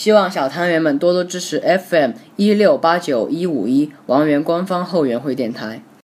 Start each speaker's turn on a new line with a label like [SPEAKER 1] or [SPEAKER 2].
[SPEAKER 1] 希望小汤圆们多多支持 fm 一六八九一五一王源官方后援会电台。